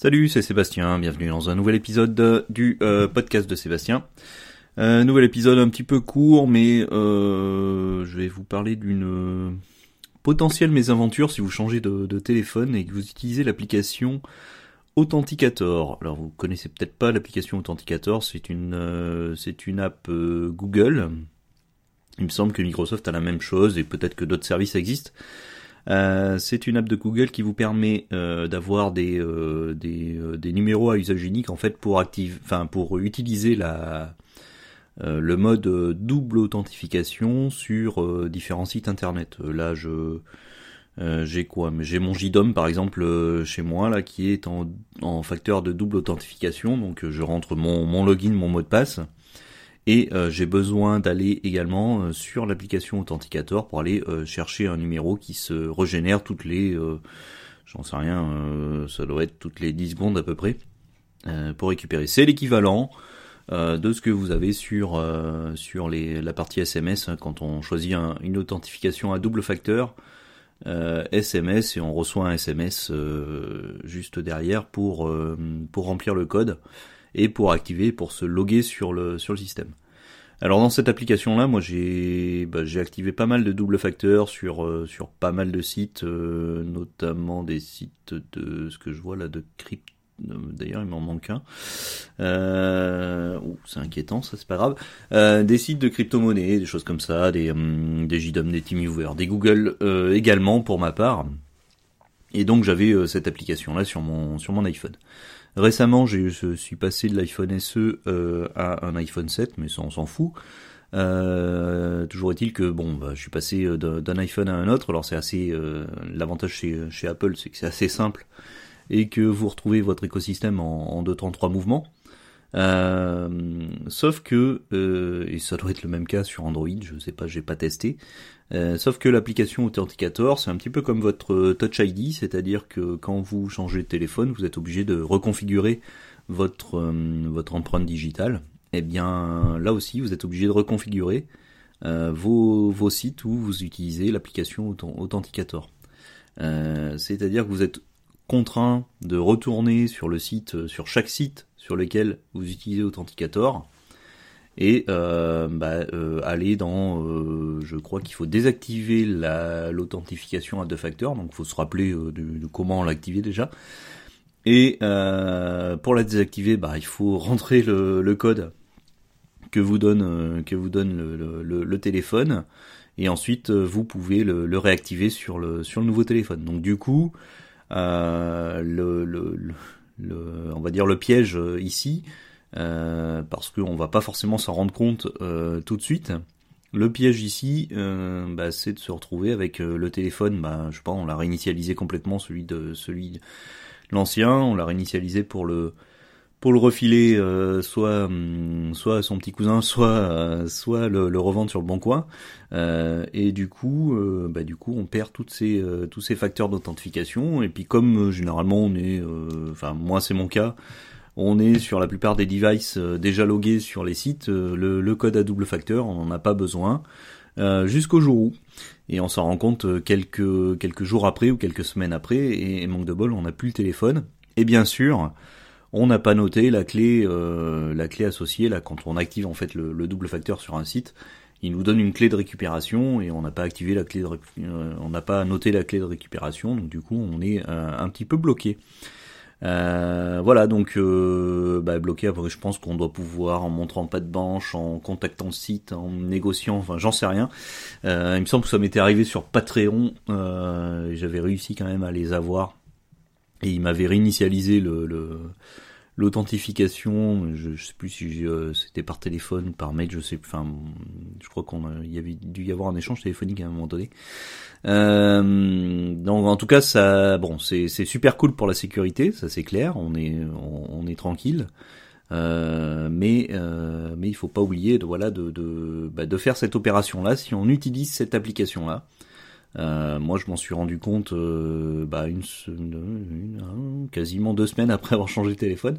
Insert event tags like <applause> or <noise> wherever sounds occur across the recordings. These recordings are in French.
Salut, c'est Sébastien, bienvenue dans un nouvel épisode du euh, podcast de Sébastien. Euh, nouvel épisode un petit peu court, mais euh, je vais vous parler d'une potentielle mésaventure si vous changez de, téléphone et que vous utilisez l'application Authenticator. Alors vous connaissez peut-être pas l'application Authenticator, c'est une c'est une app Google. Il me semble que Microsoft a la même chose et peut-être que d'autres services existent. Euh, c'est une app de Google qui vous permet euh, d'avoir des, euh, des, numéros à usage unique en fait pour enfin pour utiliser le mode double authentification sur différents sites internet. Là, je j'ai quoi? J'ai mon JDOM par exemple chez moi là qui est en, facteur de double authentification, donc je rentre mon login, mon mot de passe. Et euh, j'ai besoin d'aller également euh, sur l'application Authenticator pour aller euh, chercher un numéro qui se régénère toutes les, j'en sais rien, ça doit être toutes les 10 secondes à peu près, pour récupérer. C'est l'équivalent de ce que vous avez sur sur les, la partie SMS hein, quand on choisit une authentification à double facteur. SMS et on reçoit un SMS juste derrière pour pour remplir le code et pour activer, pour se loguer sur le, sur le système. Alors dans cette application là, moi j'ai bah, j'ai activé pas mal de double facteurs sur euh, sur pas mal de sites, euh, notamment des sites de ce que je vois là de crypto. D'ailleurs, il m'en manque un. Euh, c'est inquiétant, ça c'est pas grave. Euh, des sites de crypto-monnaie, des choses comme ça, des hum, des JDOM, des TeamViewer, des Google également pour ma part. Et donc j'avais cette application là sur mon sur mon iPhone. Récemment, je suis passé de l'iPhone SE euh, à un iPhone 7, mais ça on s'en fout. Euh, toujours est-il que bon, bah, je suis passé euh, d'un iPhone à un autre. Alors c'est assez l'avantage chez, chez Apple, c'est que c'est assez simple et que vous retrouvez votre écosystème en, en deux temps trois mouvements. Euh, sauf que, euh, et ça doit être le même cas sur Android, je sais pas, j'ai pas testé. Euh, sauf que l'application Authenticator, c'est un petit peu comme votre Touch ID, c'est-à-dire que quand vous changez de téléphone, vous êtes obligé de reconfigurer votre empreinte digitale. Eh bien là aussi, vous êtes obligé de reconfigurer vos, vos sites où vous utilisez l'application Authenticator. c'est-à-dire que vous êtes contraint de retourner sur le site, sur chaque site sur lequel vous utilisez Authenticator et euh, bah, euh, aller dans, euh, je crois qu'il faut désactiver l'authentification à deux facteurs, donc il faut se rappeler de, comment l'activer déjà. Et pour la désactiver, bah, il faut <laughs> rentrer le, code que vous donne, que vous donne le, téléphone, et ensuite vous pouvez le, réactiver sur le, sur le nouveau téléphone. Donc du coup, le, le, on va dire le piège euh, ici, euh, parce qu'on va pas forcément s'en rendre compte euh, tout de suite. Le piège ici, bah, c'est de se retrouver avec le téléphone, bah, je sais pas, on l'a réinitialisé complètement, celui de celui l'ancien, on l'a réinitialisé pour le pour le refiler euh, soit hum, soit à son petit cousin, <laughs> soit euh, le, revendre sur le bon coin. Euh, et du coup, bah, du coup, on perd tous ces facteurs d'authentification. Et puis comme généralement on est, enfin moi c'est mon cas, on est sur la plupart des devices déjà logués sur les sites. Le, code à double facteur, on n'en a pas besoin. jusqu'au jour où, et on s'en rend compte quelques jours après ou quelques semaines après, et manque de bol, on n'a plus le téléphone. Et bien sûr, on n'a pas noté la clé, euh, la clé associée là quand on active en fait le, double facteur sur un site. Il nous donne une clé de récupération et on n'a pas activé la clé de euh, on n'a pas noté la clé de récupération donc du coup on est euh, un petit peu bloqué. voilà donc bah, bloqué après je pense qu'on doit pouvoir en montrant pas de banche, en contactant le site, en négociant, enfin j'en sais rien. il me semble que ça m'était arrivé sur Patreon, j'avais réussi quand même à les avoir et il m'avait réinitialisé le, l'authentification, je, sais plus si euh, c'était par téléphone, par mail, je sais, enfin, je crois qu'on il y avait dû y avoir un échange téléphonique à un moment donné. Euh, donc en tout cas, ça, bon, c'est c'est super cool pour la sécurité, ça c'est clair, on est on, est tranquille. Euh, mais euh, mais il faut pas oublier de voilà de de, bah, de faire cette opération là si on utilise cette application là euh, moi, je m'en suis rendu compte euh, bah, une, une, quasiment deux semaines après avoir changé de téléphone.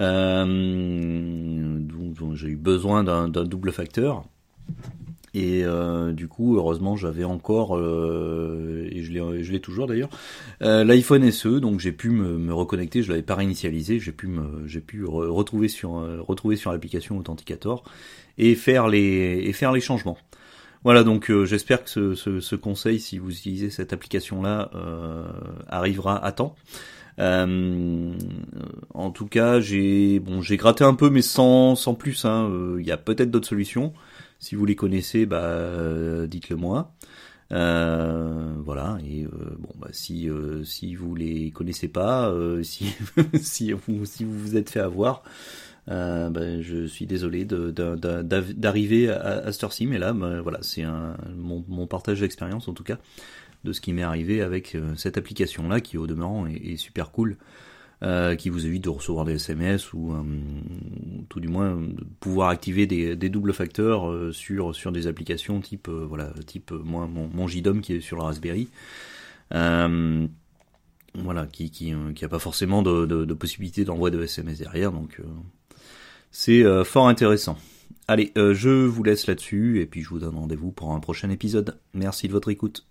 Euh, donc, j'ai eu besoin d'un double facteur. Et euh, du coup, heureusement, j'avais encore, euh, et je l'ai, toujours d'ailleurs, l'iPhone SE, donc j'ai pu me, reconnecter. Je l'avais pas réinitialisé, j'ai pu me, pu retrouver sur, retrouver sur l'application Authenticator et faire les, et faire les changements. Voilà, donc j'espère que ce, ce, ce, conseil, si vous utilisez cette application-là, arrivera à temps. Euh, en tout cas, j'ai bon, j'ai gratté un peu, mais sans sans plus. Hein. Il y a peut-être d'autres solutions. Si vous les connaissez, bah, euh, dites-le moi. Euh, voilà et euh, bon bah si euh, si vous les connaissez pas si <laughs> si vous si vous vous êtes fait avoir bah, je suis désolé d'arriver à, à cette heure-ci mais là bah, voilà c'est mon, partage d'expérience en tout cas de ce qui m'est arrivé avec cette application là qui au demeurant est, super cool euh, qui vous évite de recevoir des SMS ou euh, tout du moins de pouvoir activer des, doubles facteurs euh, sur sur des applications type voilà type mon, mon JDOM qui est sur la Raspberry. voilà, qui qui qui a pas forcément de possibilité d'envoi de SMS derrière, donc c'est fort intéressant. Allez, je vous laisse là-dessus et puis je vous donne rendez-vous pour un prochain épisode. Merci de votre écoute.